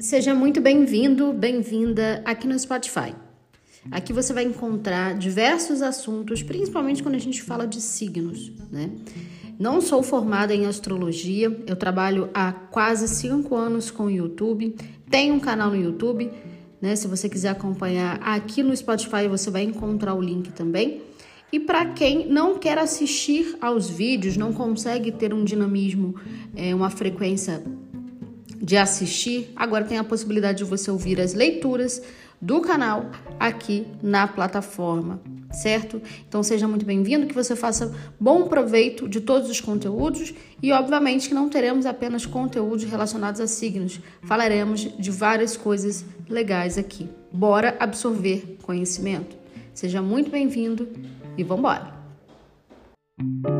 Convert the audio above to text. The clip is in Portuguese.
Seja muito bem-vindo, bem-vinda aqui no Spotify. Aqui você vai encontrar diversos assuntos, principalmente quando a gente fala de signos, né? Não sou formada em astrologia, eu trabalho há quase cinco anos com o YouTube, tenho um canal no YouTube, né? Se você quiser acompanhar aqui no Spotify, você vai encontrar o link também. E para quem não quer assistir aos vídeos, não consegue ter um dinamismo, é, uma frequência de assistir, agora tem a possibilidade de você ouvir as leituras do canal aqui na plataforma, certo? Então seja muito bem-vindo, que você faça bom proveito de todos os conteúdos e obviamente que não teremos apenas conteúdos relacionados a signos, falaremos de várias coisas legais aqui. Bora absorver conhecimento. Seja muito bem-vindo e vamos embora.